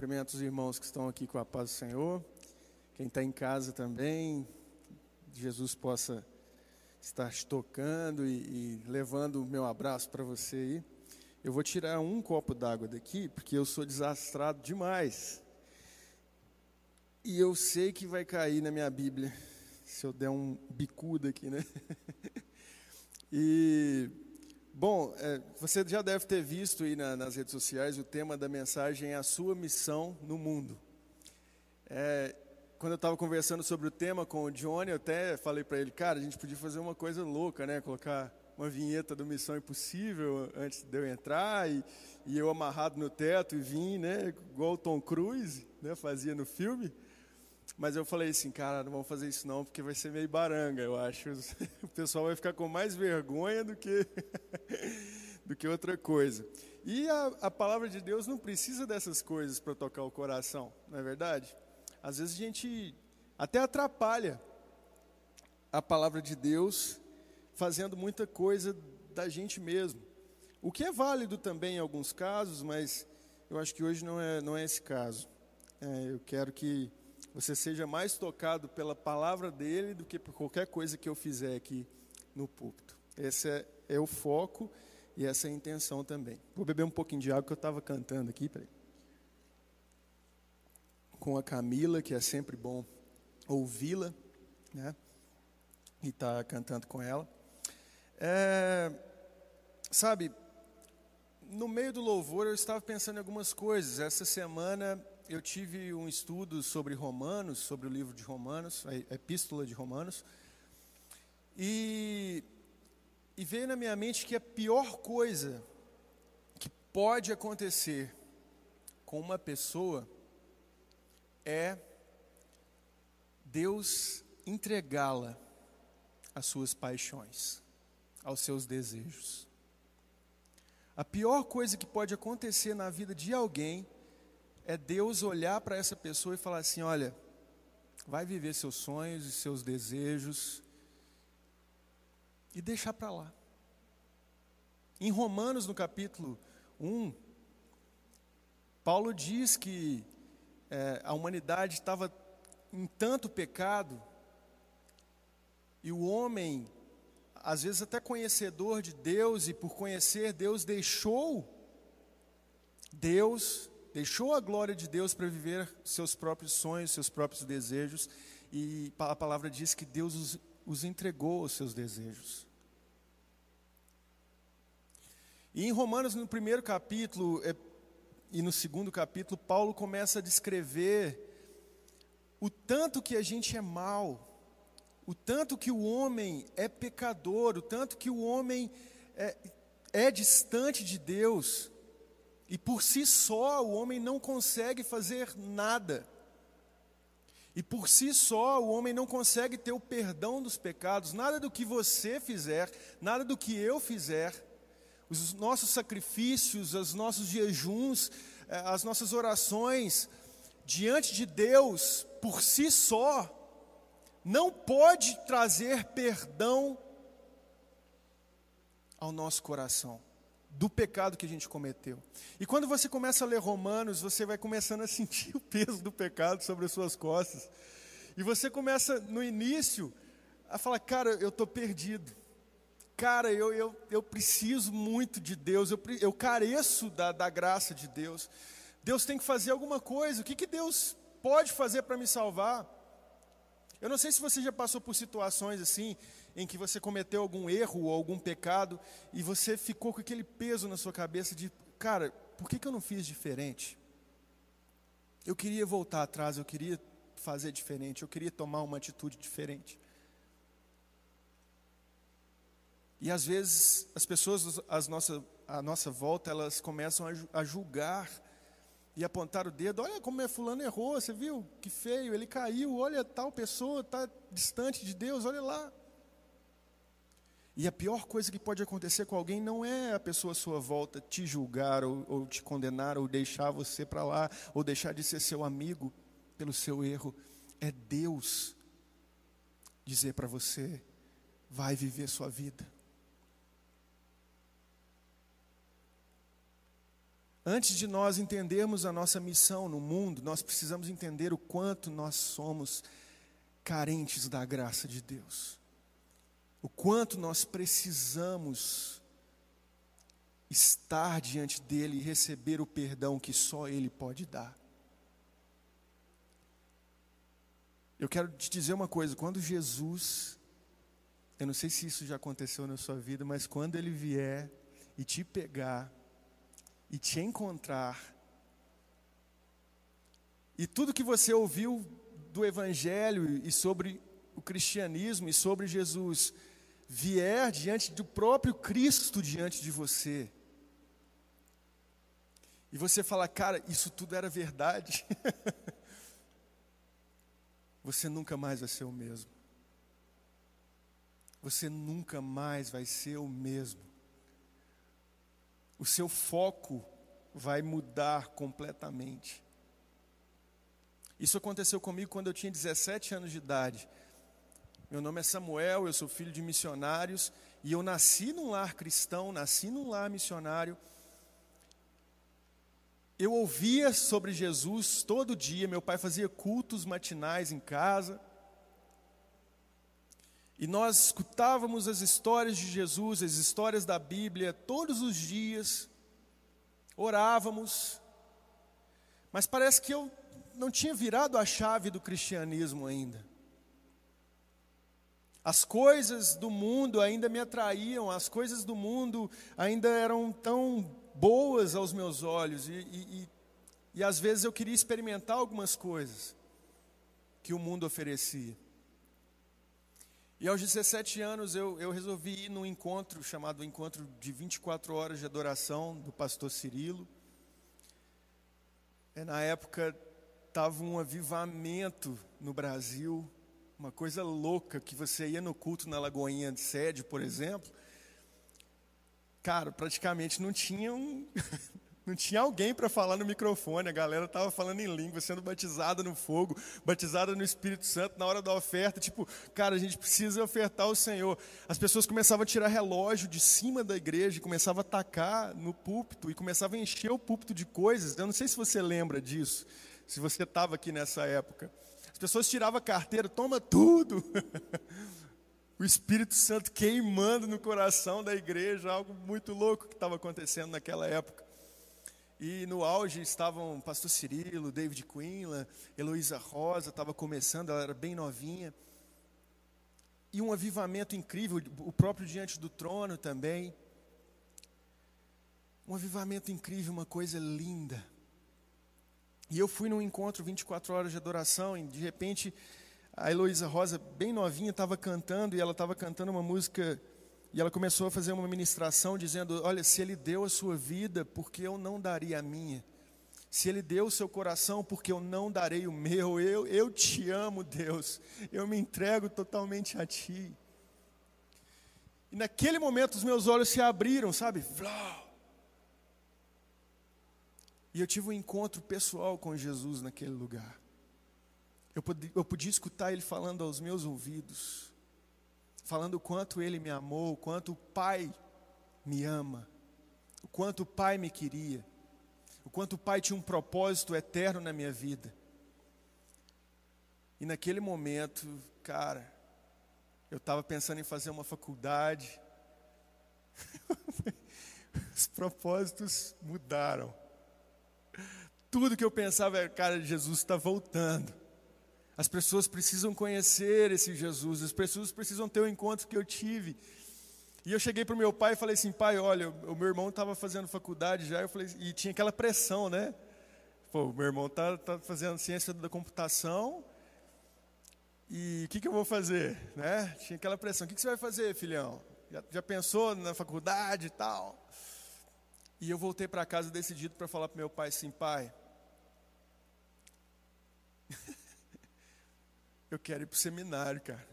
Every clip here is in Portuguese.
Cumprimento os irmãos que estão aqui com a paz do Senhor. Quem está em casa também, Jesus possa estar te tocando e, e levando o meu abraço para você aí. Eu vou tirar um copo d'água daqui, porque eu sou desastrado demais. E eu sei que vai cair na minha Bíblia, se eu der um bicudo aqui, né? e Bom, é, você já deve ter visto aí na, nas redes sociais o tema da mensagem é a sua missão no mundo. É, quando eu estava conversando sobre o tema com o Johnny, eu até falei para ele, cara, a gente podia fazer uma coisa louca, né? Colocar uma vinheta do Missão Impossível antes de eu entrar e, e eu amarrado no teto e vim, né? Igual o Tom Cruise, né? Fazia no filme. Mas eu falei assim, cara, não vamos fazer isso não, porque vai ser meio baranga, eu acho. O pessoal vai ficar com mais vergonha do que, do que outra coisa. E a, a palavra de Deus não precisa dessas coisas para tocar o coração, não é verdade? Às vezes a gente até atrapalha a palavra de Deus fazendo muita coisa da gente mesmo. O que é válido também em alguns casos, mas eu acho que hoje não é, não é esse caso. É, eu quero que você seja mais tocado pela palavra dele do que por qualquer coisa que eu fizer aqui no púlpito. Esse é, é o foco e essa é a intenção também. Vou beber um pouquinho de água que eu estava cantando aqui, peraí. Com a Camila, que é sempre bom ouvi-la, né? E estar tá cantando com ela. É, sabe, no meio do louvor eu estava pensando em algumas coisas. Essa semana eu tive um estudo sobre Romanos, sobre o livro de Romanos, a epístola de Romanos, e, e veio na minha mente que a pior coisa que pode acontecer com uma pessoa é Deus entregá-la às suas paixões, aos seus desejos. A pior coisa que pode acontecer na vida de alguém é Deus olhar para essa pessoa e falar assim: olha, vai viver seus sonhos e seus desejos e deixar para lá. Em Romanos, no capítulo 1, Paulo diz que é, a humanidade estava em tanto pecado e o homem, às vezes até conhecedor de Deus e por conhecer Deus, deixou Deus deixou a glória de Deus para viver seus próprios sonhos, seus próprios desejos, e a palavra diz que Deus os, os entregou aos seus desejos. E em Romanos, no primeiro capítulo é, e no segundo capítulo, Paulo começa a descrever o tanto que a gente é mal, o tanto que o homem é pecador, o tanto que o homem é, é distante de Deus. E por si só o homem não consegue fazer nada. E por si só o homem não consegue ter o perdão dos pecados. Nada do que você fizer, nada do que eu fizer, os nossos sacrifícios, os nossos jejuns, eh, as nossas orações diante de Deus, por si só, não pode trazer perdão ao nosso coração do pecado que a gente cometeu. E quando você começa a ler Romanos, você vai começando a sentir o peso do pecado sobre as suas costas. E você começa, no início, a falar: Cara, eu estou perdido. Cara, eu, eu, eu preciso muito de Deus, eu, eu careço da, da graça de Deus. Deus tem que fazer alguma coisa. O que, que Deus pode fazer para me salvar? Eu não sei se você já passou por situações assim, em que você cometeu algum erro ou algum pecado e você ficou com aquele peso na sua cabeça de, cara, por que, que eu não fiz diferente? Eu queria voltar atrás, eu queria fazer diferente, eu queria tomar uma atitude diferente. E às vezes as pessoas as nossa, à nossa volta, elas começam a julgar e apontar o dedo, olha como é fulano errou, você viu? Que feio, ele caiu, olha tal pessoa está distante de Deus, olha lá. E a pior coisa que pode acontecer com alguém não é a pessoa à sua volta te julgar, ou, ou te condenar, ou deixar você para lá, ou deixar de ser seu amigo pelo seu erro. É Deus dizer para você: vai viver sua vida. Antes de nós entendermos a nossa missão no mundo, nós precisamos entender o quanto nós somos carentes da graça de Deus. O quanto nós precisamos estar diante dele e receber o perdão que só ele pode dar. Eu quero te dizer uma coisa, quando Jesus, eu não sei se isso já aconteceu na sua vida, mas quando ele vier e te pegar e te encontrar, e tudo que você ouviu do Evangelho e sobre o cristianismo e sobre Jesus vier diante do próprio Cristo diante de você, e você falar, cara, isso tudo era verdade, você nunca mais vai ser o mesmo. Você nunca mais vai ser o mesmo. O seu foco vai mudar completamente. Isso aconteceu comigo quando eu tinha 17 anos de idade. Meu nome é Samuel, eu sou filho de missionários e eu nasci num lar cristão, nasci num lar missionário. Eu ouvia sobre Jesus todo dia, meu pai fazia cultos matinais em casa. E nós escutávamos as histórias de Jesus, as histórias da Bíblia todos os dias. Orávamos. Mas parece que eu não tinha virado a chave do cristianismo ainda. As coisas do mundo ainda me atraíam, as coisas do mundo ainda eram tão boas aos meus olhos, e, e, e, e às vezes eu queria experimentar algumas coisas que o mundo oferecia. E aos 17 anos eu, eu resolvi ir num encontro chamado Encontro de 24 Horas de Adoração do pastor Cirilo. É, na época estava um avivamento no Brasil, uma coisa louca, que você ia no culto na Lagoinha de Sede, por exemplo, cara, praticamente não tinha um, não tinha alguém para falar no microfone, a galera estava falando em língua, sendo batizada no fogo, batizada no Espírito Santo na hora da oferta, tipo, cara, a gente precisa ofertar ao Senhor. As pessoas começavam a tirar relógio de cima da igreja, começavam a atacar no púlpito e começavam a encher o púlpito de coisas. Eu não sei se você lembra disso se você estava aqui nessa época. As pessoas tiravam a carteira, toma tudo. o Espírito Santo queimando no coração da igreja, algo muito louco que estava acontecendo naquela época. E no auge estavam pastor Cirilo, David Quinlan, Heloísa Rosa, estava começando, ela era bem novinha. E um avivamento incrível, o próprio Diante do Trono também. Um avivamento incrível, uma coisa linda. E eu fui num encontro 24 horas de adoração e de repente a Heloísa Rosa, bem novinha, estava cantando e ela estava cantando uma música e ela começou a fazer uma ministração dizendo: Olha, se ele deu a sua vida, por que eu não daria a minha? Se ele deu o seu coração, porque eu não darei o meu? Eu, eu te amo, Deus. Eu me entrego totalmente a ti. E naquele momento os meus olhos se abriram, sabe? E eu tive um encontro pessoal com Jesus naquele lugar. Eu podia, eu podia escutar ele falando aos meus ouvidos, falando o quanto ele me amou, o quanto o Pai me ama, o quanto o Pai me queria, o quanto o Pai tinha um propósito eterno na minha vida. E naquele momento, cara, eu estava pensando em fazer uma faculdade. Os propósitos mudaram. Tudo que eu pensava era, cara, Jesus está voltando. As pessoas precisam conhecer esse Jesus, as pessoas precisam ter o encontro que eu tive. E eu cheguei para o meu pai e falei assim, pai, olha, o meu irmão estava fazendo faculdade já, eu falei, e tinha aquela pressão, né? Pô, meu irmão está tá fazendo ciência da computação, e o que, que eu vou fazer? Né? Tinha aquela pressão, o que, que você vai fazer, filhão? Já, já pensou na faculdade e tal? E eu voltei para casa decidido para falar para meu pai assim, pai, eu quero ir para o seminário, cara.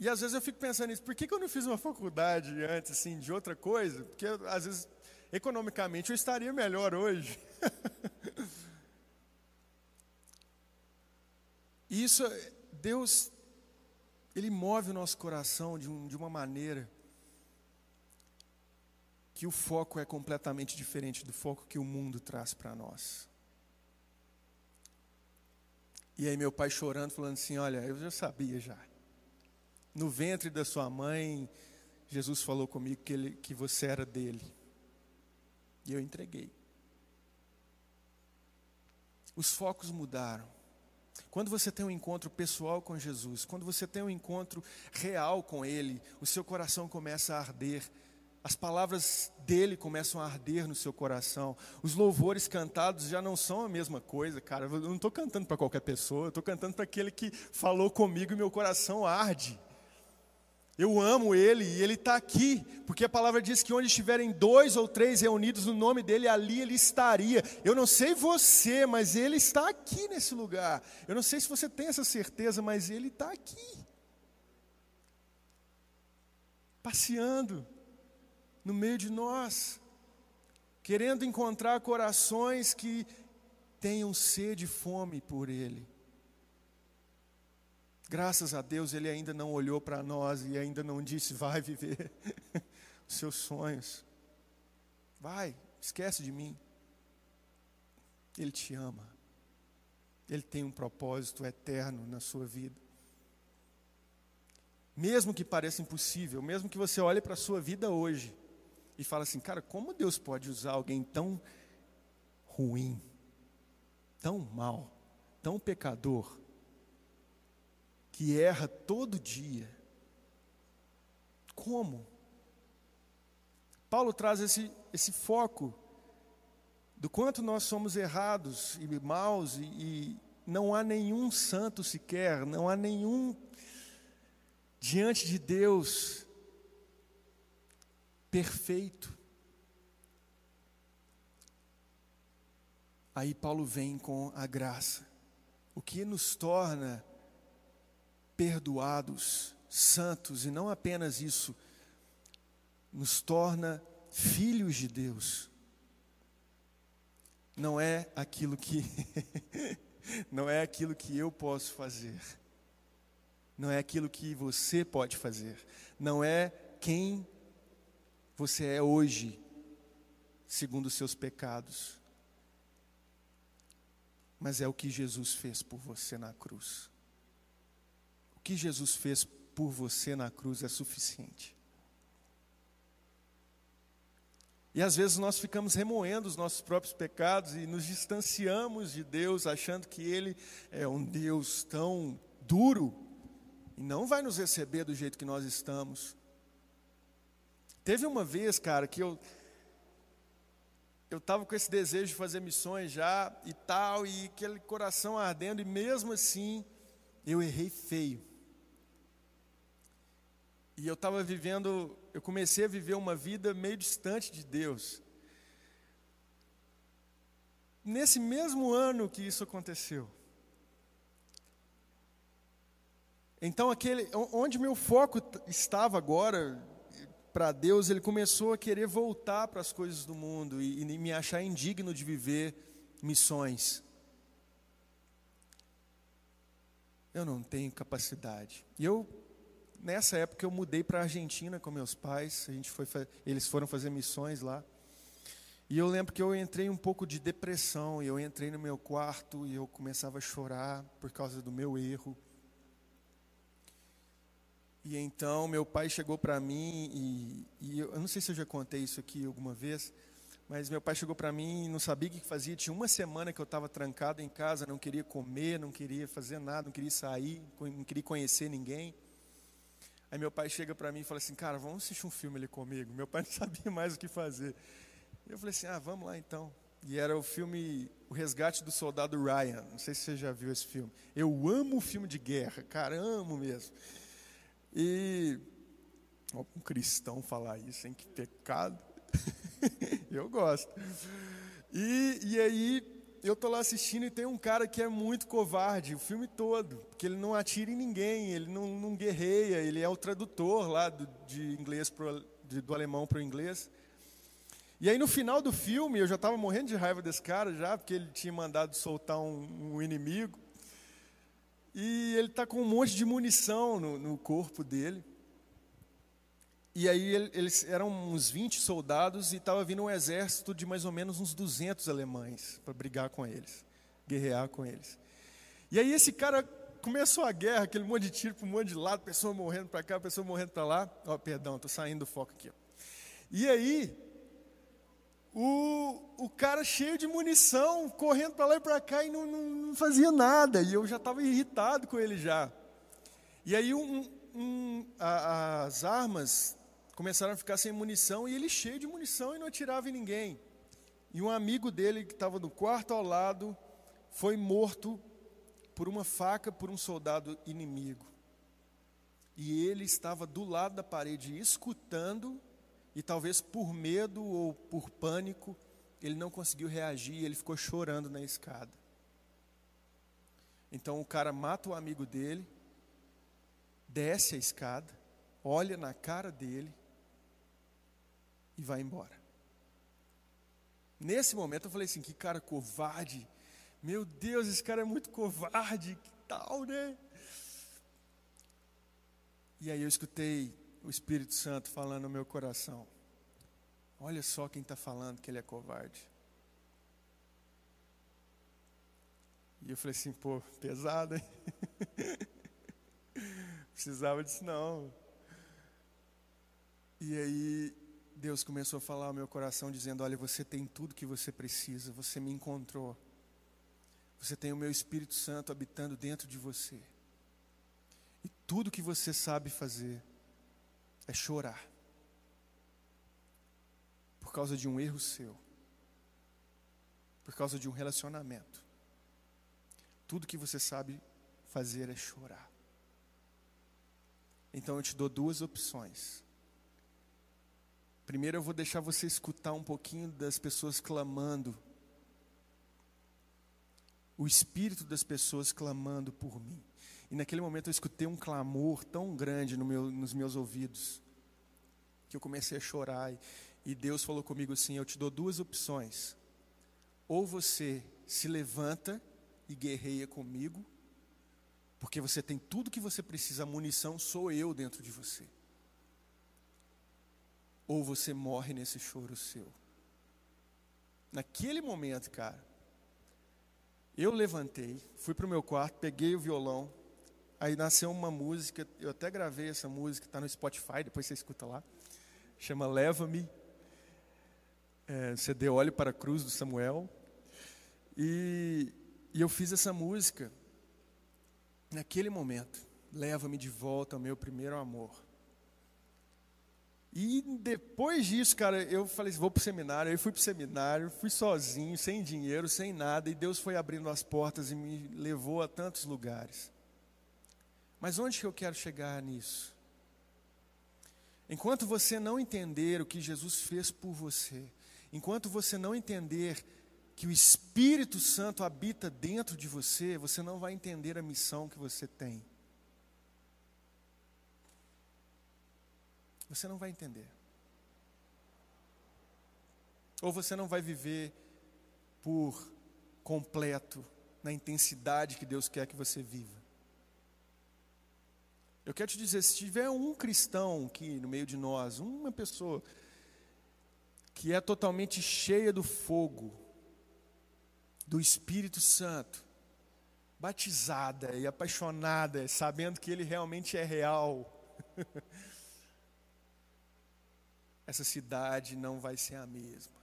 E às vezes eu fico pensando nisso, por que, que eu não fiz uma faculdade antes, assim, de outra coisa? Porque às vezes, economicamente, eu estaria melhor hoje. e isso, Deus, Ele move o nosso coração de, um, de uma maneira que o foco é completamente diferente do foco que o mundo traz para nós. E aí meu pai chorando, falando assim, olha, eu já sabia já. No ventre da sua mãe, Jesus falou comigo que, ele, que você era dele. E eu entreguei. Os focos mudaram. Quando você tem um encontro pessoal com Jesus, quando você tem um encontro real com Ele, o seu coração começa a arder, as palavras dele começam a arder no seu coração, os louvores cantados já não são a mesma coisa, cara. Eu não estou cantando para qualquer pessoa, eu estou cantando para aquele que falou comigo e meu coração arde. Eu amo Ele e Ele está aqui, porque a palavra diz que onde estiverem dois ou três reunidos no nome dEle, ali Ele estaria. Eu não sei você, mas Ele está aqui nesse lugar. Eu não sei se você tem essa certeza, mas Ele está aqui. Passeando no meio de nós, querendo encontrar corações que tenham sede e fome por Ele. Graças a Deus ele ainda não olhou para nós e ainda não disse: vai viver os seus sonhos. Vai, esquece de mim. Ele te ama. Ele tem um propósito eterno na sua vida. Mesmo que pareça impossível, mesmo que você olhe para a sua vida hoje e fale assim, cara, como Deus pode usar alguém tão ruim, tão mal, tão pecador, que erra todo dia. Como? Paulo traz esse, esse foco do quanto nós somos errados e maus, e, e não há nenhum santo sequer, não há nenhum diante de Deus perfeito. Aí Paulo vem com a graça, o que nos torna perdoados, santos, e não apenas isso, nos torna filhos de Deus. Não é aquilo que não é aquilo que eu posso fazer. Não é aquilo que você pode fazer. Não é quem você é hoje, segundo os seus pecados. Mas é o que Jesus fez por você na cruz que Jesus fez por você na cruz é suficiente. E às vezes nós ficamos remoendo os nossos próprios pecados e nos distanciamos de Deus, achando que Ele é um Deus tão duro e não vai nos receber do jeito que nós estamos. Teve uma vez, cara, que eu eu estava com esse desejo de fazer missões já e tal, e aquele coração ardendo, e mesmo assim eu errei feio. E eu estava vivendo, eu comecei a viver uma vida meio distante de Deus. Nesse mesmo ano que isso aconteceu. Então, aquele, onde meu foco estava agora para Deus, ele começou a querer voltar para as coisas do mundo e, e me achar indigno de viver missões. Eu não tenho capacidade. E eu nessa época eu mudei para a Argentina com meus pais, a gente foi, eles foram fazer missões lá. E eu lembro que eu entrei um pouco de depressão, e eu entrei no meu quarto e eu começava a chorar por causa do meu erro. E então meu pai chegou para mim, e, e eu, eu, não sei se eu já contei isso aqui alguma vez, mas meu pai chegou para mim e não sabia o que fazia. Tinha uma semana que eu estava trancado em casa, não queria comer, não queria fazer nada, não queria sair, não queria conhecer ninguém. Aí meu pai chega para mim e fala assim, cara, vamos assistir um filme ali comigo. Meu pai não sabia mais o que fazer. Eu falei assim, ah, vamos lá então. E era o filme O Resgate do Soldado Ryan. Não sei se você já viu esse filme. Eu amo filme de guerra, cara, amo mesmo. E ó, um cristão falar isso, hein? Que pecado. Eu gosto. E, e aí eu tô lá assistindo e tem um cara que é muito covarde o filme todo, porque ele não atira em ninguém, ele não, não guerreia, ele é o tradutor lá do, de inglês pro, de, do alemão para o inglês. E aí no final do filme eu já estava morrendo de raiva desse cara já, porque ele tinha mandado soltar um, um inimigo. E ele está com um monte de munição no, no corpo dele. E aí eles eram uns 20 soldados e estava vindo um exército de mais ou menos uns 200 alemães para brigar com eles, guerrear com eles. E aí esse cara começou a guerra, aquele monte de tiro para um monte de lado, pessoa morrendo para cá, pessoa morrendo para lá. Ó, oh, perdão, estou saindo do foco aqui. E aí o, o cara cheio de munição, correndo para lá e para cá e não, não, não, fazia nada. E eu já estava irritado com ele já. E aí um, um, a, as armas começaram a ficar sem munição e ele cheio de munição e não atirava em ninguém. E um amigo dele que estava no quarto ao lado foi morto por uma faca por um soldado inimigo. E ele estava do lado da parede escutando e talvez por medo ou por pânico, ele não conseguiu reagir e ele ficou chorando na escada. Então o cara mata o amigo dele, desce a escada, olha na cara dele e vai embora. Nesse momento eu falei assim: que cara covarde. Meu Deus, esse cara é muito covarde. Que tal, né? E aí eu escutei o Espírito Santo falando no meu coração: Olha só quem está falando que ele é covarde. E eu falei assim: pô, pesado, hein? Precisava disso não. E aí Deus começou a falar ao meu coração, dizendo: Olha, você tem tudo que você precisa, você me encontrou. Você tem o meu Espírito Santo habitando dentro de você. E tudo que você sabe fazer é chorar. Por causa de um erro seu. Por causa de um relacionamento. Tudo que você sabe fazer é chorar. Então eu te dou duas opções. Primeiro eu vou deixar você escutar um pouquinho das pessoas clamando. O espírito das pessoas clamando por mim. E naquele momento eu escutei um clamor tão grande no meu, nos meus ouvidos, que eu comecei a chorar. E, Deus falou comigo assim: Eu te dou duas opções. Ou você se levanta e guerreia comigo, porque você tem tudo que você precisa, a munição sou eu dentro de você. Ou você morre nesse choro seu. Naquele momento, cara, eu levantei, fui para o meu quarto, peguei o violão, Aí nasceu uma música, eu até gravei essa música, está no Spotify, depois você escuta lá. Chama Leva-me. É, CD Olhe para a Cruz do Samuel. E, e eu fiz essa música naquele momento. Leva-me de volta ao meu primeiro amor. E depois disso, cara, eu falei assim, vou para o seminário. Aí fui para o seminário, fui sozinho, sem dinheiro, sem nada. E Deus foi abrindo as portas e me levou a tantos lugares. Mas onde que eu quero chegar nisso? Enquanto você não entender o que Jesus fez por você, enquanto você não entender que o Espírito Santo habita dentro de você, você não vai entender a missão que você tem. Você não vai entender. Ou você não vai viver por completo, na intensidade que Deus quer que você viva. Eu quero te dizer, se tiver um cristão aqui no meio de nós, uma pessoa que é totalmente cheia do fogo, do Espírito Santo, batizada e apaixonada, sabendo que Ele realmente é real, essa cidade não vai ser a mesma.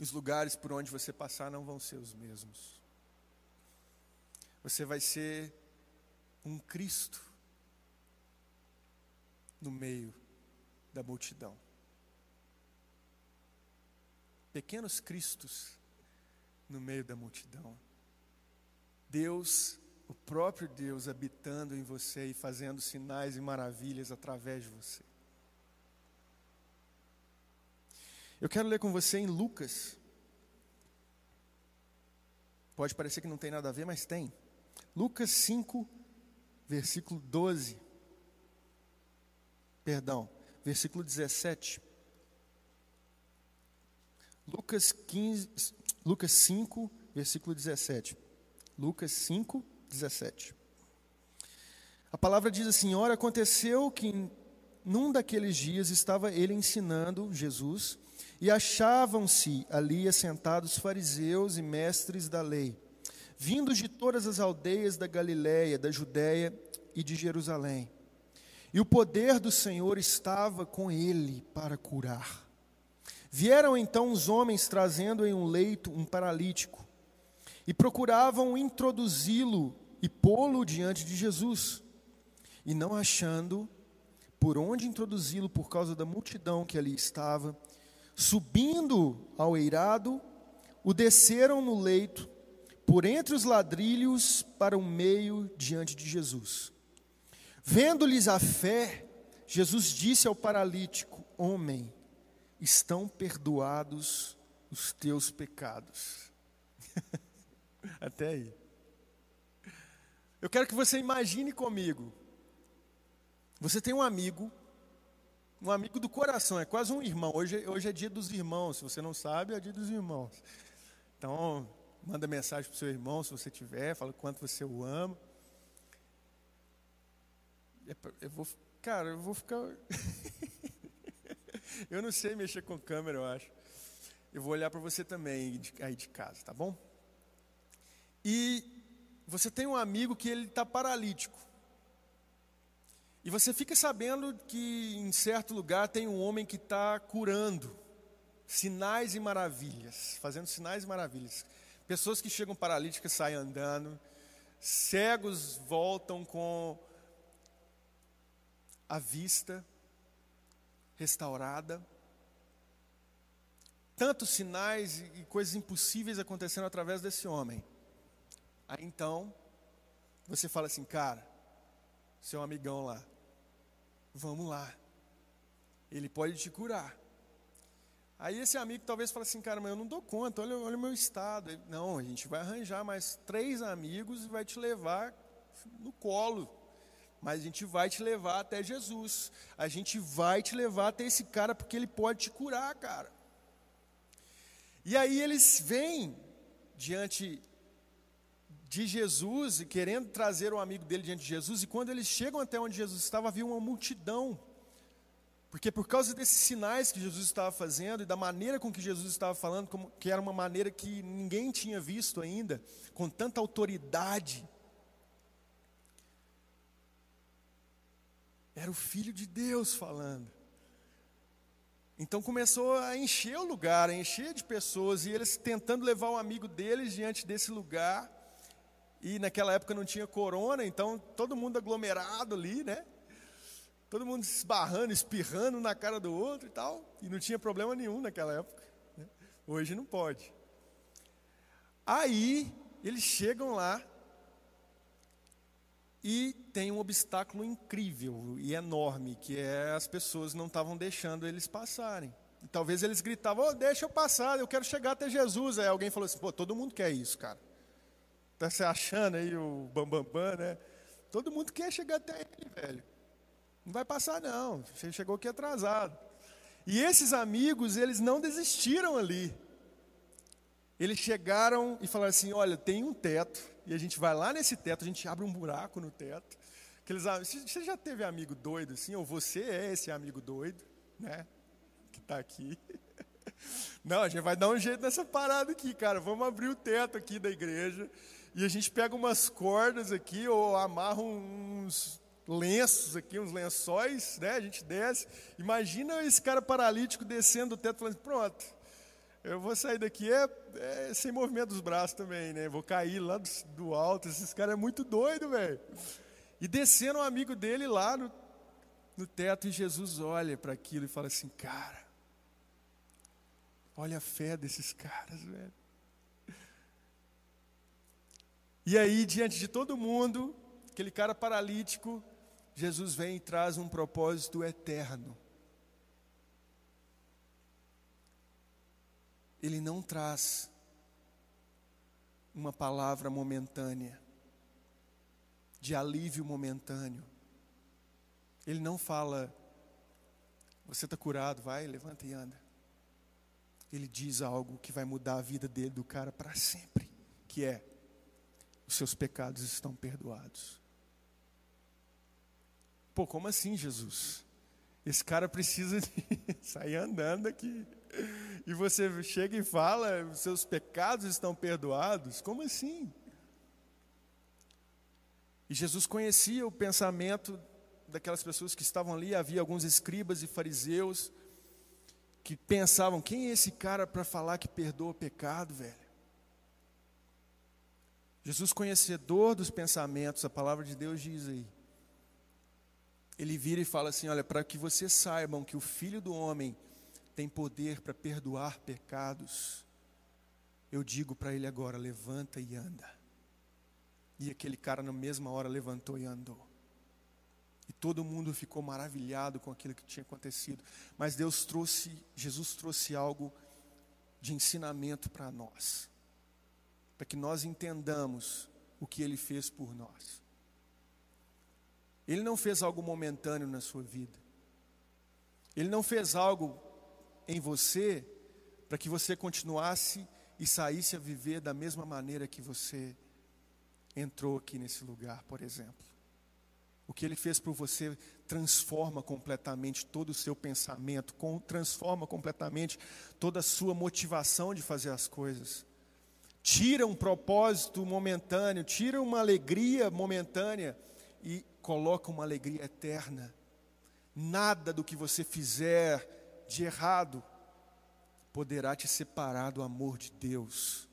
Os lugares por onde você passar não vão ser os mesmos. Você vai ser um Cristo no meio da multidão. Pequenos Cristos no meio da multidão. Deus, o próprio Deus habitando em você e fazendo sinais e maravilhas através de você. Eu quero ler com você em Lucas. Pode parecer que não tem nada a ver, mas tem. Lucas 5, versículo 12. Perdão, versículo 17. Lucas 15, Lucas 5, versículo 17. Lucas 5, 17. A palavra diz assim: Ora, aconteceu que num daqueles dias estava ele ensinando, Jesus, e achavam-se ali assentados fariseus e mestres da lei, vindos de todas as aldeias da Galiléia, da Judéia e de Jerusalém. E o poder do Senhor estava com ele para curar. Vieram então os homens trazendo em um leito um paralítico e procuravam introduzi-lo e pô-lo diante de Jesus. E não achando por onde introduzi-lo por causa da multidão que ali estava, subindo ao eirado, o desceram no leito, por entre os ladrilhos, para o meio diante de Jesus. Vendo-lhes a fé, Jesus disse ao paralítico: Homem, estão perdoados os teus pecados. Até aí. Eu quero que você imagine comigo. Você tem um amigo, um amigo do coração, é quase um irmão. Hoje, hoje é dia dos irmãos, se você não sabe, é dia dos irmãos. Então, manda mensagem para o seu irmão, se você tiver, fala quanto você o ama. É eu vou, cara, eu vou ficar. eu não sei mexer com câmera, eu acho. Eu vou olhar para você também aí de casa, tá bom? E você tem um amigo que ele está paralítico. E você fica sabendo que em certo lugar tem um homem que está curando, sinais e maravilhas, fazendo sinais e maravilhas. Pessoas que chegam paralíticas saem andando, cegos voltam com a vista restaurada. Tantos sinais e coisas impossíveis acontecendo através desse homem. Aí então, você fala assim, cara, seu amigão lá, Vamos lá. Ele pode te curar. Aí esse amigo talvez fale assim, cara, mas eu não dou conta, olha, olha o meu estado. Não, a gente vai arranjar mais três amigos e vai te levar no colo. Mas a gente vai te levar até Jesus. A gente vai te levar até esse cara porque ele pode te curar, cara. E aí eles vêm diante de Jesus e querendo trazer um amigo dele diante de Jesus, e quando eles chegam até onde Jesus estava, havia uma multidão. Porque por causa desses sinais que Jesus estava fazendo e da maneira com que Jesus estava falando, como, que era uma maneira que ninguém tinha visto ainda, com tanta autoridade, era o Filho de Deus falando. Então começou a encher o lugar, a encher de pessoas, e eles tentando levar o amigo deles diante desse lugar. E naquela época não tinha corona, então todo mundo aglomerado ali, né? Todo mundo esbarrando, espirrando na cara do outro e tal. E não tinha problema nenhum naquela época. Né? Hoje não pode. Aí eles chegam lá e tem um obstáculo incrível e enorme, que é as pessoas não estavam deixando eles passarem. E talvez eles gritavam, oh, deixa eu passar, eu quero chegar até Jesus. Aí alguém falou assim, pô, todo mundo quer isso, cara. Está se achando aí o bambambam, bam, bam, né? Todo mundo quer chegar até ele, velho. Não vai passar, não. Você chegou aqui atrasado. E esses amigos, eles não desistiram ali. Eles chegaram e falaram assim: olha, tem um teto, e a gente vai lá nesse teto, a gente abre um buraco no teto. Aqueles, você já teve amigo doido assim, ou você é esse amigo doido, né? Que está aqui. Não, a gente vai dar um jeito nessa parada aqui, cara. Vamos abrir o teto aqui da igreja e a gente pega umas cordas aqui, ou amarra uns lenços aqui, uns lençóis, né? A gente desce. Imagina esse cara paralítico descendo o teto, falando: pronto, eu vou sair daqui é, é, sem movimento dos braços também, né? Vou cair lá do, do alto. Esses caras é muito doido, velho. E descendo um amigo dele lá no, no teto, e Jesus olha para aquilo e fala assim: cara, olha a fé desses caras, velho. E aí, diante de todo mundo, aquele cara paralítico, Jesus vem e traz um propósito eterno. Ele não traz uma palavra momentânea, de alívio momentâneo. Ele não fala, você está curado, vai, levanta e anda. Ele diz algo que vai mudar a vida dele, do cara, para sempre, que é, os seus pecados estão perdoados. Pô, como assim, Jesus? esse cara precisa sair andando aqui. E você chega e fala, seus pecados estão perdoados. Como assim? E Jesus conhecia o pensamento daquelas pessoas que estavam ali, havia alguns escribas e fariseus que pensavam: quem é esse cara para falar que perdoa o pecado, velho? Jesus, conhecedor dos pensamentos, a palavra de Deus diz aí. Ele vira e fala assim: Olha, para que vocês saibam que o filho do homem tem poder para perdoar pecados, eu digo para ele agora: levanta e anda. E aquele cara, na mesma hora, levantou e andou. E todo mundo ficou maravilhado com aquilo que tinha acontecido. Mas Deus trouxe, Jesus trouxe algo de ensinamento para nós para que nós entendamos o que Ele fez por nós. Ele não fez algo momentâneo na sua vida. Ele não fez algo em você para que você continuasse e saísse a viver da mesma maneira que você entrou aqui nesse lugar, por exemplo. O que ele fez por você transforma completamente todo o seu pensamento, transforma completamente toda a sua motivação de fazer as coisas tira um propósito momentâneo, tira uma alegria momentânea e coloca uma alegria eterna. Nada do que você fizer de errado poderá te separar do amor de Deus,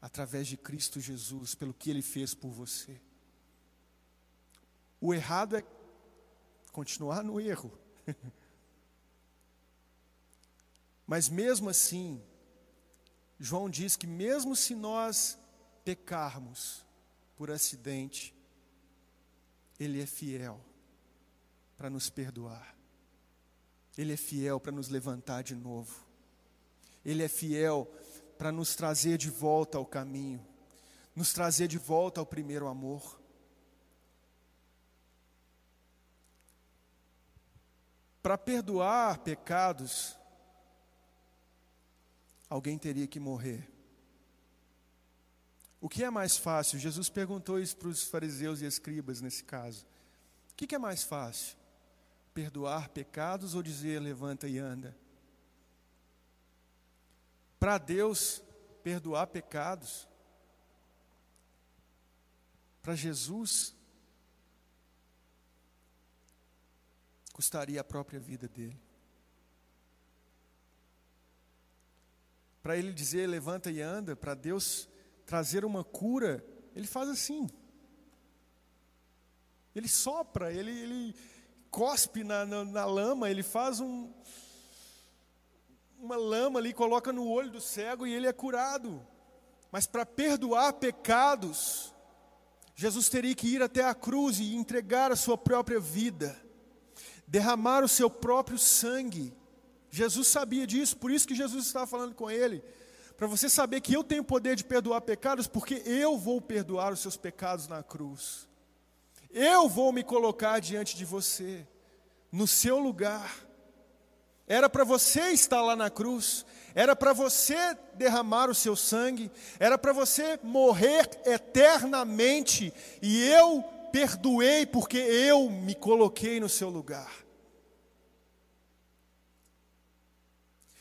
através de Cristo Jesus, pelo que Ele fez por você. O errado é continuar no erro. Mas mesmo assim, João diz que mesmo se nós pecarmos por acidente, Ele é fiel para nos perdoar. Ele é fiel para nos levantar de novo. Ele é fiel para nos trazer de volta ao caminho, nos trazer de volta ao primeiro amor. Para perdoar pecados, alguém teria que morrer. O que é mais fácil? Jesus perguntou isso para os fariseus e escribas nesse caso. O que é mais fácil? Perdoar pecados ou dizer levanta e anda? Para Deus, perdoar pecados. Para Jesus, custaria a própria vida dele. para ele dizer levanta e anda, para Deus trazer uma cura, ele faz assim. Ele sopra, ele, ele cospe na, na, na lama, ele faz um, uma lama ali, coloca no olho do cego e ele é curado. Mas para perdoar pecados, Jesus teria que ir até a cruz e entregar a sua própria vida, derramar o seu próprio sangue Jesus sabia disso, por isso que Jesus estava falando com ele. Para você saber que eu tenho poder de perdoar pecados, porque eu vou perdoar os seus pecados na cruz. Eu vou me colocar diante de você, no seu lugar. Era para você estar lá na cruz, era para você derramar o seu sangue, era para você morrer eternamente, e eu perdoei porque eu me coloquei no seu lugar.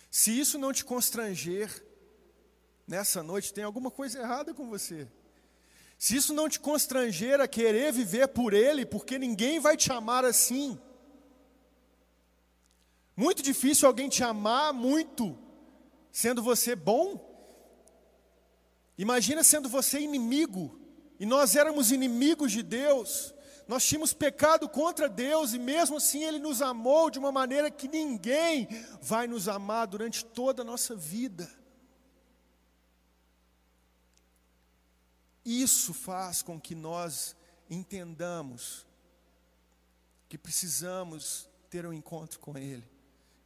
Se isso não te constranger nessa noite, tem alguma coisa errada com você. Se isso não te constranger a querer viver por Ele, porque ninguém vai te amar assim. Muito difícil alguém te amar muito, sendo você bom. Imagina sendo você inimigo, e nós éramos inimigos de Deus. Nós tínhamos pecado contra Deus e mesmo assim Ele nos amou de uma maneira que ninguém vai nos amar durante toda a nossa vida. Isso faz com que nós entendamos que precisamos ter um encontro com Ele,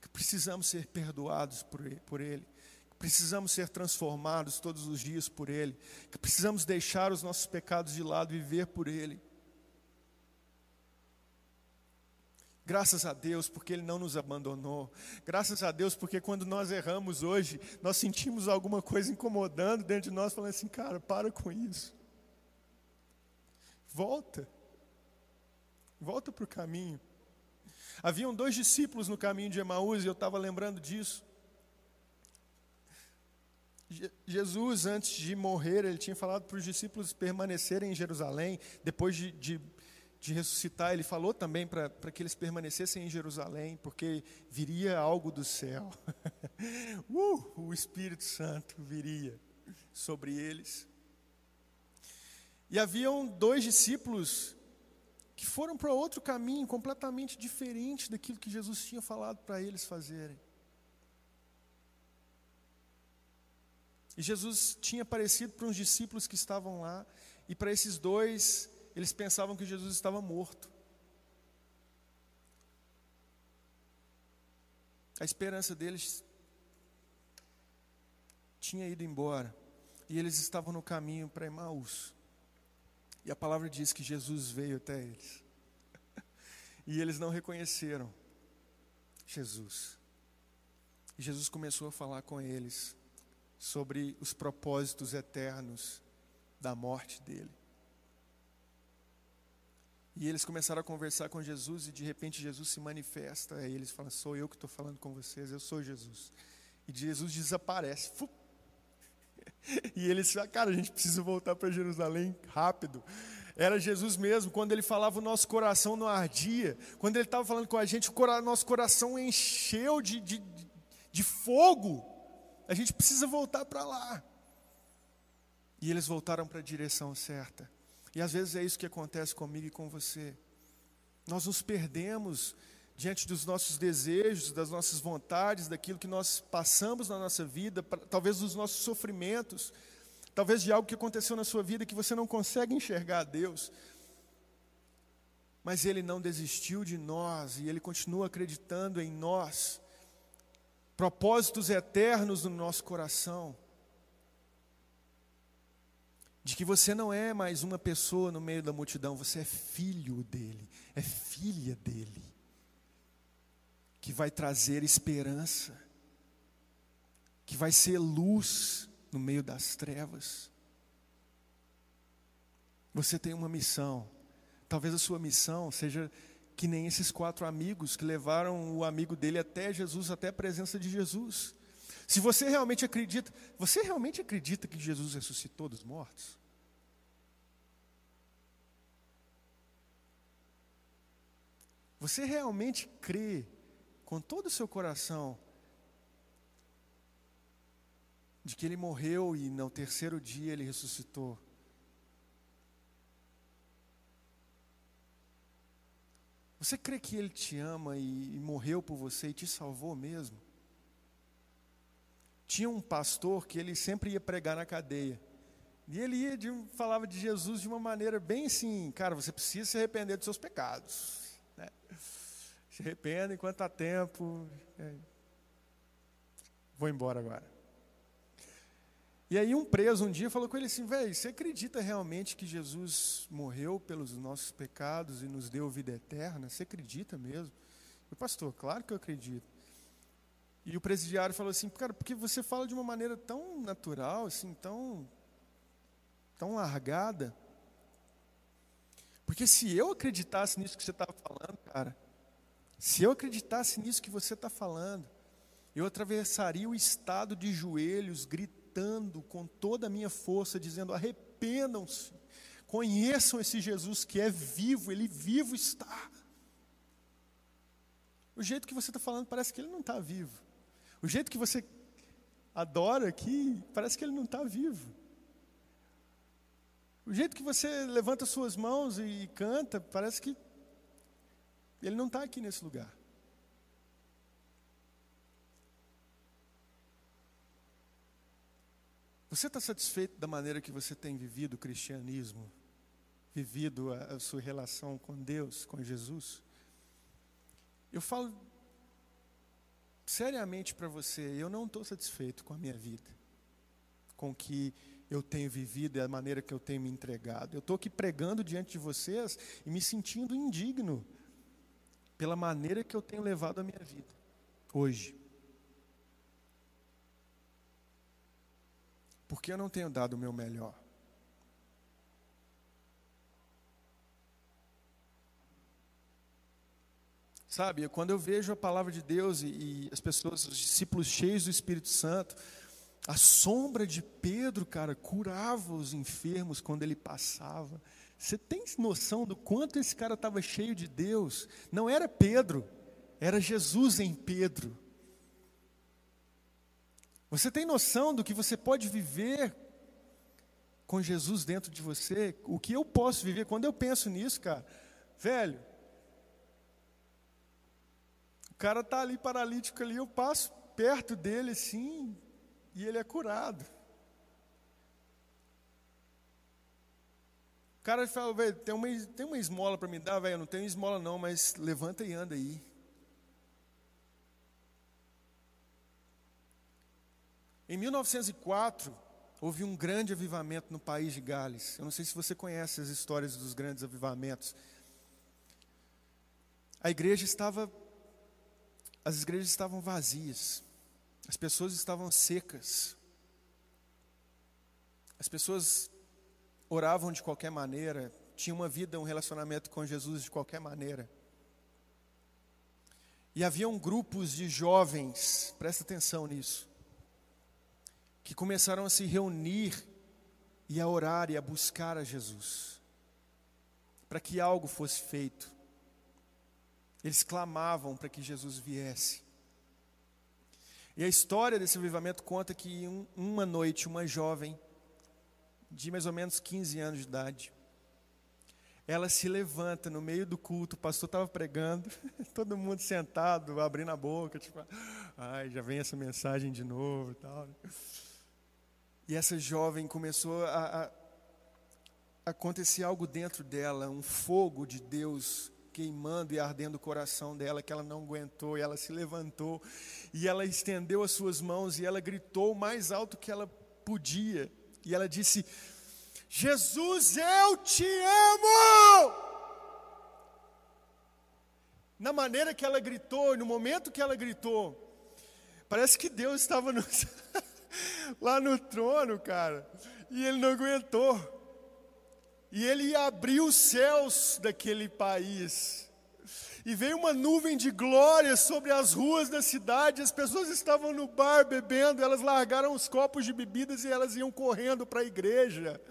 que precisamos ser perdoados por Ele, que precisamos ser transformados todos os dias por Ele, que precisamos deixar os nossos pecados de lado e viver por Ele. Graças a Deus porque Ele não nos abandonou. Graças a Deus porque quando nós erramos hoje, nós sentimos alguma coisa incomodando dentro de nós, falando assim, cara, para com isso. Volta. Volta para o caminho. Haviam dois discípulos no caminho de Emaús e eu estava lembrando disso. Jesus, antes de morrer, ele tinha falado para os discípulos permanecerem em Jerusalém. Depois de, de, de ressuscitar, ele falou também para que eles permanecessem em Jerusalém, porque viria algo do céu. uh, o Espírito Santo viria sobre eles. E haviam dois discípulos que foram para outro caminho completamente diferente daquilo que Jesus tinha falado para eles fazerem. E Jesus tinha aparecido para uns discípulos que estavam lá, e para esses dois, eles pensavam que Jesus estava morto. A esperança deles tinha ido embora, e eles estavam no caminho para Emaús. E a palavra diz que Jesus veio até eles. E eles não reconheceram Jesus. E Jesus começou a falar com eles sobre os propósitos eternos da morte dele. E eles começaram a conversar com Jesus e de repente Jesus se manifesta. Aí eles falam: Sou eu que estou falando com vocês, eu sou Jesus. E Jesus desaparece. E eles falam: Cara, a gente precisa voltar para Jerusalém rápido. Era Jesus mesmo, quando ele falava, o nosso coração não ardia. Quando ele estava falando com a gente, o nosso coração encheu de, de, de fogo. A gente precisa voltar para lá. E eles voltaram para a direção certa. E às vezes é isso que acontece comigo e com você. Nós nos perdemos diante dos nossos desejos, das nossas vontades, daquilo que nós passamos na nossa vida, talvez dos nossos sofrimentos, talvez de algo que aconteceu na sua vida que você não consegue enxergar a Deus. Mas Ele não desistiu de nós e Ele continua acreditando em nós propósitos eternos no nosso coração. De que você não é mais uma pessoa no meio da multidão, você é filho dele, é filha dele, que vai trazer esperança, que vai ser luz no meio das trevas. Você tem uma missão, talvez a sua missão seja que nem esses quatro amigos que levaram o amigo dele até Jesus, até a presença de Jesus. Se você realmente acredita, você realmente acredita que Jesus ressuscitou dos mortos? Você realmente crê com todo o seu coração de que ele morreu e no terceiro dia ele ressuscitou? Você crê que Ele te ama e, e morreu por você e te salvou mesmo? Tinha um pastor que ele sempre ia pregar na cadeia. E ele ia de, falava de Jesus de uma maneira bem assim, cara, você precisa se arrepender dos seus pecados. Né? Se arrependa enquanto há tempo. É. Vou embora agora. E aí um preso um dia falou com ele assim, velho, você acredita realmente que Jesus morreu pelos nossos pecados e nos deu vida eterna? Você acredita mesmo? O pastor, claro que eu acredito. E o presidiário falou assim, cara, porque você fala de uma maneira tão natural, assim, tão, tão largada. Porque se eu acreditasse nisso que você estava falando, cara, se eu acreditasse nisso que você está falando, eu atravessaria o estado de joelhos, gritando com toda a minha força, dizendo: arrependam-se, conheçam esse Jesus que é vivo, ele vivo está. O jeito que você está falando parece que ele não está vivo. O jeito que você adora aqui, parece que ele não está vivo. O jeito que você levanta suas mãos e canta, parece que ele não está aqui nesse lugar. Você está satisfeito da maneira que você tem vivido o cristianismo? Vivido a, a sua relação com Deus, com Jesus? Eu falo seriamente para você, eu não estou satisfeito com a minha vida, com o que eu tenho vivido e a maneira que eu tenho me entregado. Eu estou aqui pregando diante de vocês e me sentindo indigno pela maneira que eu tenho levado a minha vida hoje. Porque eu não tenho dado o meu melhor. Sabe, quando eu vejo a palavra de Deus e, e as pessoas, os discípulos cheios do Espírito Santo, a sombra de Pedro, cara, curava os enfermos quando ele passava. Você tem noção do quanto esse cara estava cheio de Deus? Não era Pedro, era Jesus em Pedro. Você tem noção do que você pode viver com Jesus dentro de você? O que eu posso viver? Quando eu penso nisso, cara, velho, o cara tá ali paralítico ali, eu passo perto dele assim, e ele é curado. O cara fala, velho, tem uma, tem uma esmola para me dar, velho, eu não tenho esmola não, mas levanta e anda aí. Em 1904, houve um grande avivamento no país de Gales. Eu não sei se você conhece as histórias dos grandes avivamentos. A igreja estava, as igrejas estavam vazias. As pessoas estavam secas. As pessoas oravam de qualquer maneira, tinham uma vida, um relacionamento com Jesus de qualquer maneira. E haviam grupos de jovens, presta atenção nisso, que começaram a se reunir e a orar e a buscar a Jesus, para que algo fosse feito. Eles clamavam para que Jesus viesse. E a história desse avivamento conta que um, uma noite, uma jovem, de mais ou menos 15 anos de idade, ela se levanta no meio do culto, o pastor estava pregando, todo mundo sentado, abrindo a boca, tipo, ai, já vem essa mensagem de novo e tal. E essa jovem começou a, a acontecer algo dentro dela, um fogo de Deus queimando e ardendo o coração dela, que ela não aguentou, e ela se levantou, e ela estendeu as suas mãos, e ela gritou o mais alto que ela podia, e ela disse: Jesus, eu te amo! Na maneira que ela gritou, no momento que ela gritou, parece que Deus estava no, lá no trono, cara, e ele não aguentou. E ele abriu os céus daquele país. E veio uma nuvem de glória sobre as ruas da cidade. As pessoas estavam no bar bebendo, elas largaram os copos de bebidas e elas iam correndo para a igreja.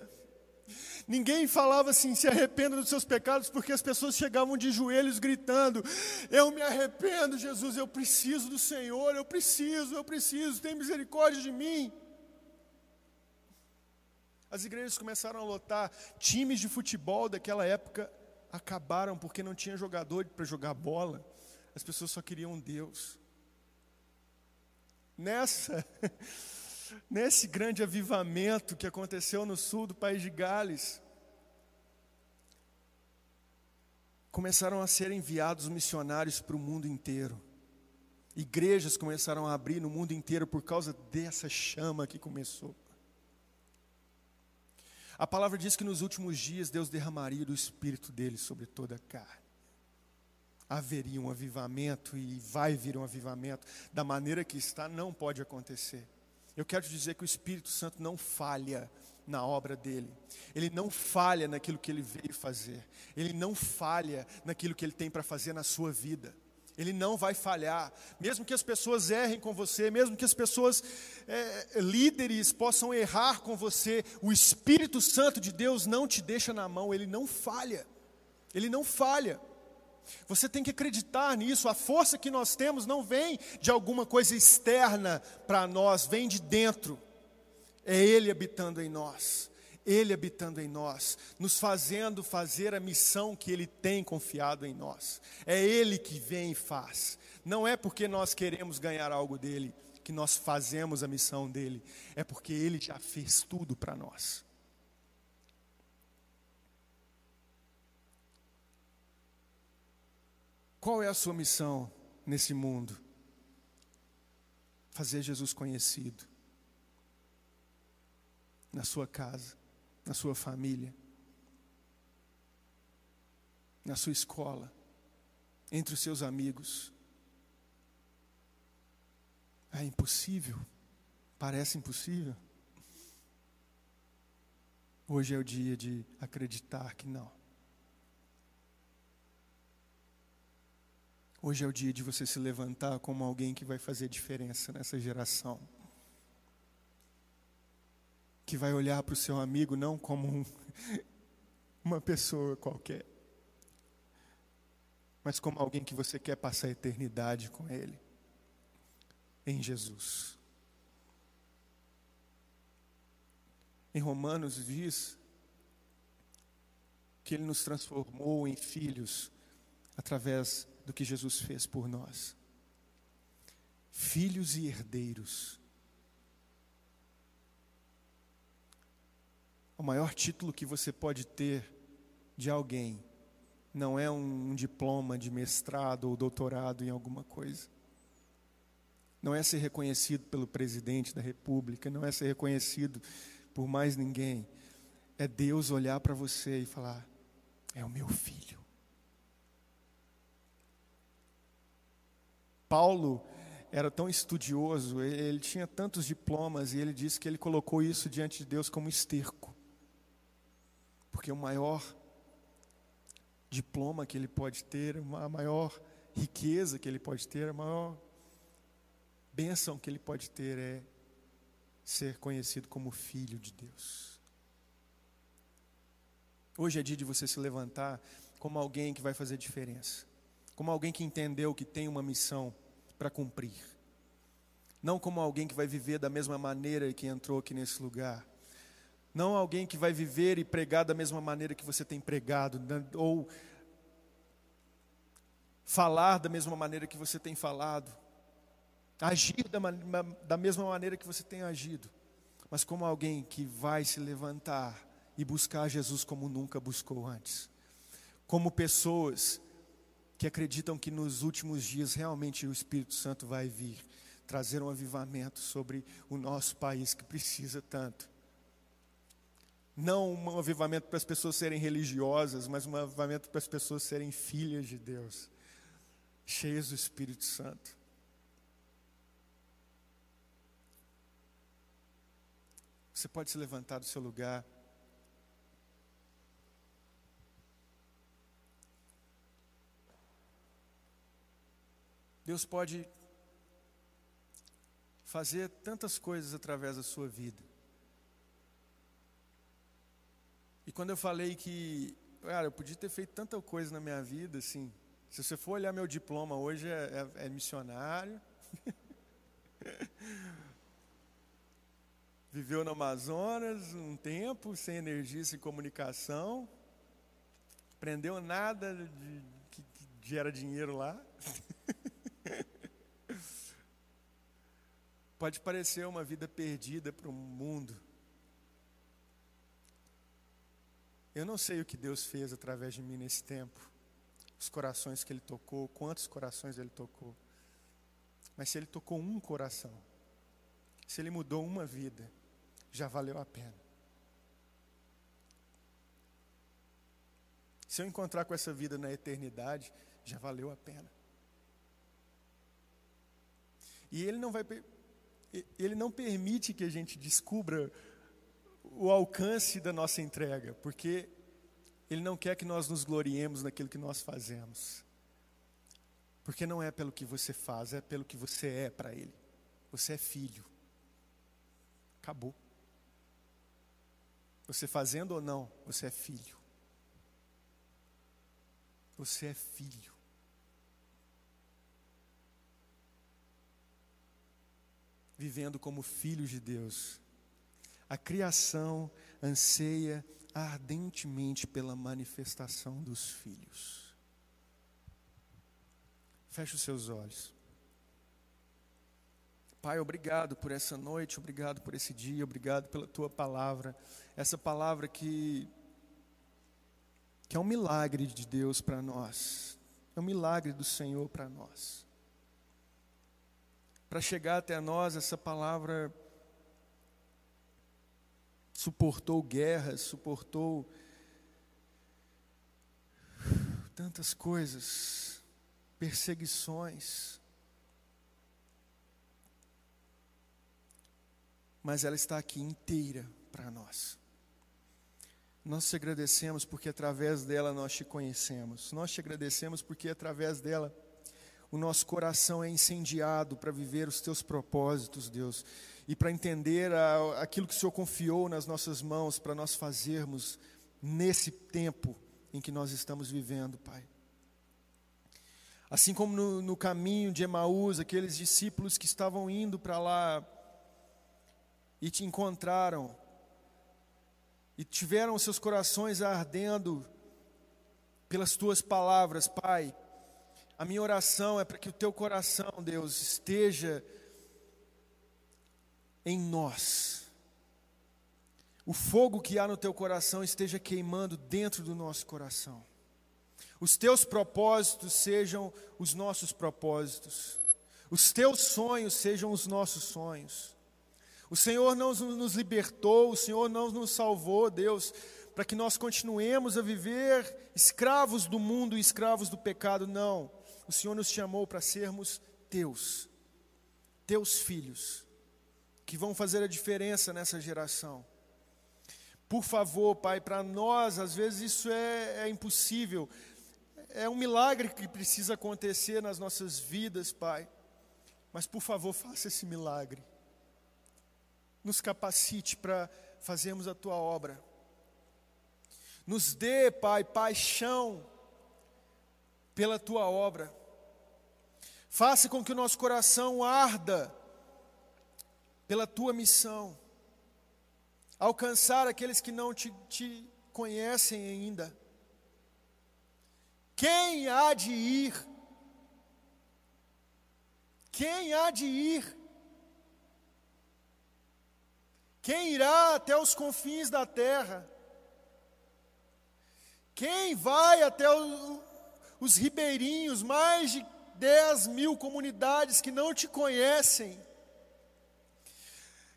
Ninguém falava assim, se arrependa dos seus pecados, porque as pessoas chegavam de joelhos gritando: Eu me arrependo, Jesus, eu preciso do Senhor, eu preciso, eu preciso, tem misericórdia de mim. As igrejas começaram a lotar. Times de futebol daquela época acabaram porque não tinha jogador para jogar bola. As pessoas só queriam Deus. Nessa, nesse grande avivamento que aconteceu no sul do país de Gales, começaram a ser enviados missionários para o mundo inteiro. Igrejas começaram a abrir no mundo inteiro por causa dessa chama que começou. A palavra diz que nos últimos dias Deus derramaria do Espírito dele sobre toda a carne. Haveria um avivamento e vai vir um avivamento. Da maneira que está, não pode acontecer. Eu quero te dizer que o Espírito Santo não falha na obra dele. Ele não falha naquilo que ele veio fazer. Ele não falha naquilo que ele tem para fazer na sua vida. Ele não vai falhar, mesmo que as pessoas errem com você, mesmo que as pessoas, é, líderes, possam errar com você, o Espírito Santo de Deus não te deixa na mão, ele não falha, ele não falha. Você tem que acreditar nisso, a força que nós temos não vem de alguma coisa externa para nós, vem de dentro, é Ele habitando em nós. Ele habitando em nós, nos fazendo fazer a missão que Ele tem confiado em nós. É Ele que vem e faz. Não é porque nós queremos ganhar algo dele que nós fazemos a missão dele, é porque Ele já fez tudo para nós. Qual é a sua missão nesse mundo? Fazer Jesus conhecido na sua casa na sua família, na sua escola, entre os seus amigos. É impossível, parece impossível. Hoje é o dia de acreditar que não. Hoje é o dia de você se levantar como alguém que vai fazer diferença nessa geração. Que vai olhar para o seu amigo não como um, uma pessoa qualquer, mas como alguém que você quer passar a eternidade com ele, em Jesus. Em Romanos diz que Ele nos transformou em filhos através do que Jesus fez por nós. Filhos e herdeiros. O maior título que você pode ter de alguém não é um diploma de mestrado ou doutorado em alguma coisa. Não é ser reconhecido pelo presidente da república, não é ser reconhecido por mais ninguém. É Deus olhar para você e falar: é o meu filho. Paulo era tão estudioso, ele tinha tantos diplomas e ele disse que ele colocou isso diante de Deus como esterco. Porque o maior diploma que ele pode ter, a maior riqueza que ele pode ter, a maior bênção que ele pode ter é ser conhecido como filho de Deus. Hoje é dia de você se levantar como alguém que vai fazer diferença, como alguém que entendeu que tem uma missão para cumprir, não como alguém que vai viver da mesma maneira que entrou aqui nesse lugar, não alguém que vai viver e pregar da mesma maneira que você tem pregado, ou falar da mesma maneira que você tem falado, agir da, da mesma maneira que você tem agido, mas como alguém que vai se levantar e buscar Jesus como nunca buscou antes. Como pessoas que acreditam que nos últimos dias realmente o Espírito Santo vai vir trazer um avivamento sobre o nosso país que precisa tanto. Não um avivamento para as pessoas serem religiosas, mas um avivamento para as pessoas serem filhas de Deus, cheias do Espírito Santo. Você pode se levantar do seu lugar. Deus pode fazer tantas coisas através da sua vida. E quando eu falei que, cara, eu podia ter feito tanta coisa na minha vida, assim, se você for olhar meu diploma hoje é, é, é missionário, viveu no Amazonas um tempo, sem energia, sem comunicação, aprendeu nada de, que, que gera dinheiro lá. Pode parecer uma vida perdida para o mundo. Eu não sei o que Deus fez através de mim nesse tempo, os corações que Ele tocou, quantos corações Ele tocou. Mas se Ele tocou um coração, se Ele mudou uma vida, já valeu a pena. Se eu encontrar com essa vida na eternidade, já valeu a pena. E ele não vai ele não permite que a gente descubra o alcance da nossa entrega, porque ele não quer que nós nos gloriemos naquilo que nós fazemos. Porque não é pelo que você faz, é pelo que você é para ele. Você é filho. Acabou. Você fazendo ou não, você é filho. Você é filho. Vivendo como filhos de Deus. A criação anseia ardentemente pela manifestação dos filhos. Feche os seus olhos. Pai, obrigado por essa noite, obrigado por esse dia, obrigado pela tua palavra. Essa palavra que, que é um milagre de Deus para nós, é um milagre do Senhor para nós. Para chegar até nós, essa palavra suportou guerras, suportou tantas coisas, perseguições. mas ela está aqui inteira para nós. Nós te agradecemos porque através dela nós te conhecemos. Nós te agradecemos porque através dela o nosso coração é incendiado para viver os teus propósitos, Deus, e para entender a, aquilo que o Senhor confiou nas nossas mãos para nós fazermos nesse tempo em que nós estamos vivendo, Pai. Assim como no, no caminho de Emaús, aqueles discípulos que estavam indo para lá e te encontraram, e tiveram seus corações ardendo pelas tuas palavras, Pai. A minha oração é para que o teu coração, Deus, esteja em nós. O fogo que há no teu coração esteja queimando dentro do nosso coração. Os teus propósitos sejam os nossos propósitos. Os teus sonhos sejam os nossos sonhos. O Senhor não nos libertou, o Senhor não nos salvou, Deus, para que nós continuemos a viver escravos do mundo e escravos do pecado, não. O Senhor nos chamou para sermos teus, teus filhos, que vão fazer a diferença nessa geração. Por favor, Pai, para nós, às vezes isso é, é impossível, é um milagre que precisa acontecer nas nossas vidas, Pai. Mas por favor, faça esse milagre. Nos capacite para fazermos a tua obra. Nos dê, Pai, paixão pela tua obra. Faça com que o nosso coração arda pela tua missão. Alcançar aqueles que não te, te conhecem ainda. Quem há de ir? Quem há de ir? Quem irá até os confins da terra? Quem vai até o, os ribeirinhos, mais de 10 mil comunidades que não te conhecem?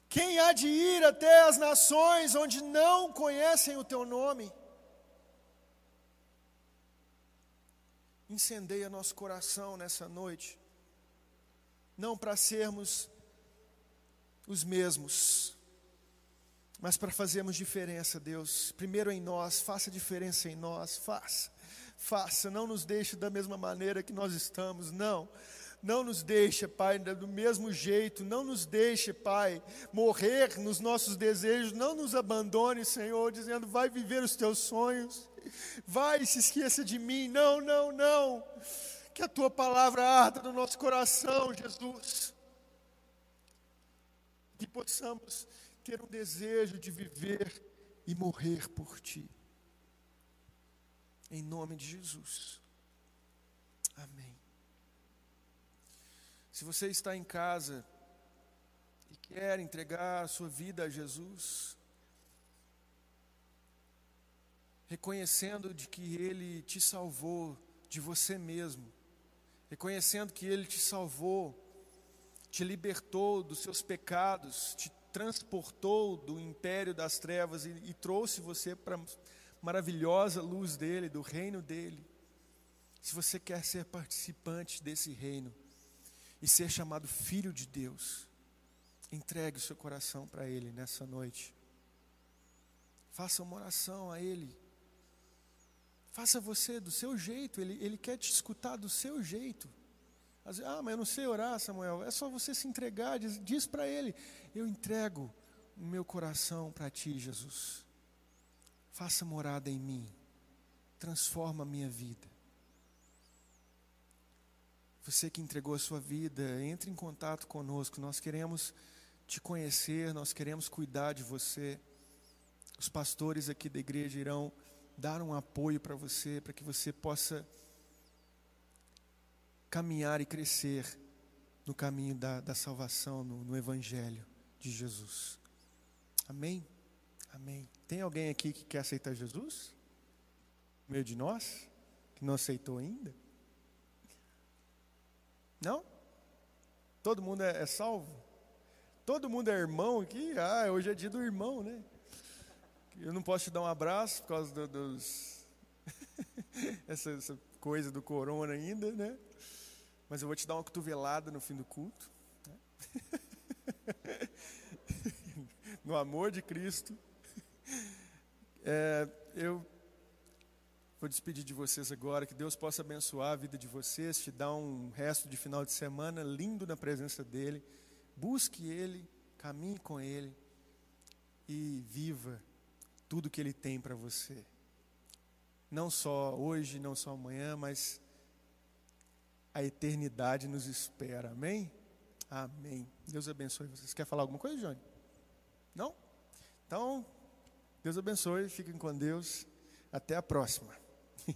Quem há de ir até as nações onde não conhecem o teu nome? Incendeia nosso coração nessa noite, não para sermos os mesmos, mas para fazermos diferença, Deus, primeiro em nós, faça diferença em nós, faça, faça, não nos deixe da mesma maneira que nós estamos, não. Não nos deixe, Pai, do mesmo jeito, não nos deixe, Pai, morrer nos nossos desejos, não nos abandone, Senhor, dizendo, vai viver os teus sonhos, vai, se esqueça de mim, não, não, não, que a tua palavra arda no nosso coração, Jesus, que possamos ter um desejo de viver e morrer por Ti. Em nome de Jesus. Amém. Se você está em casa e quer entregar a sua vida a Jesus, reconhecendo de que Ele te salvou de você mesmo, reconhecendo que Ele te salvou, te libertou dos seus pecados, te transportou do império das trevas e, e trouxe você para a maravilhosa luz dele, do reino dele. Se você quer ser participante desse reino e ser chamado filho de Deus, entregue o seu coração para Ele nessa noite. Faça uma oração a Ele. Faça você do seu jeito, Ele, ele quer te escutar do seu jeito ah, mas eu não sei orar, Samuel. É só você se entregar, diz, diz para ele: Eu entrego o meu coração para ti, Jesus. Faça morada em mim, transforma a minha vida. Você que entregou a sua vida, entre em contato conosco. Nós queremos te conhecer, nós queremos cuidar de você. Os pastores aqui da igreja irão dar um apoio para você, para que você possa caminhar e crescer no caminho da, da salvação, no, no Evangelho de Jesus. Amém? Amém. Tem alguém aqui que quer aceitar Jesus? No meio de nós? Que não aceitou ainda? Não? Todo mundo é, é salvo? Todo mundo é irmão aqui? Ah, hoje é dia do irmão, né? Eu não posso te dar um abraço por causa do, dos. essa, essa coisa do corona ainda, né? Mas eu vou te dar uma cotovelada no fim do culto. Né? no amor de Cristo. É, eu Vou despedir de vocês agora. Que Deus possa abençoar a vida de vocês, te dar um resto de final de semana lindo na presença dEle. Busque Ele, caminhe com Ele e viva tudo que Ele tem para você. Não só hoje, não só amanhã, mas a eternidade nos espera. Amém? Amém. Deus abençoe vocês. Quer falar alguma coisa, Johnny? Não? Então, Deus abençoe. Fiquem com Deus. Até a próxima.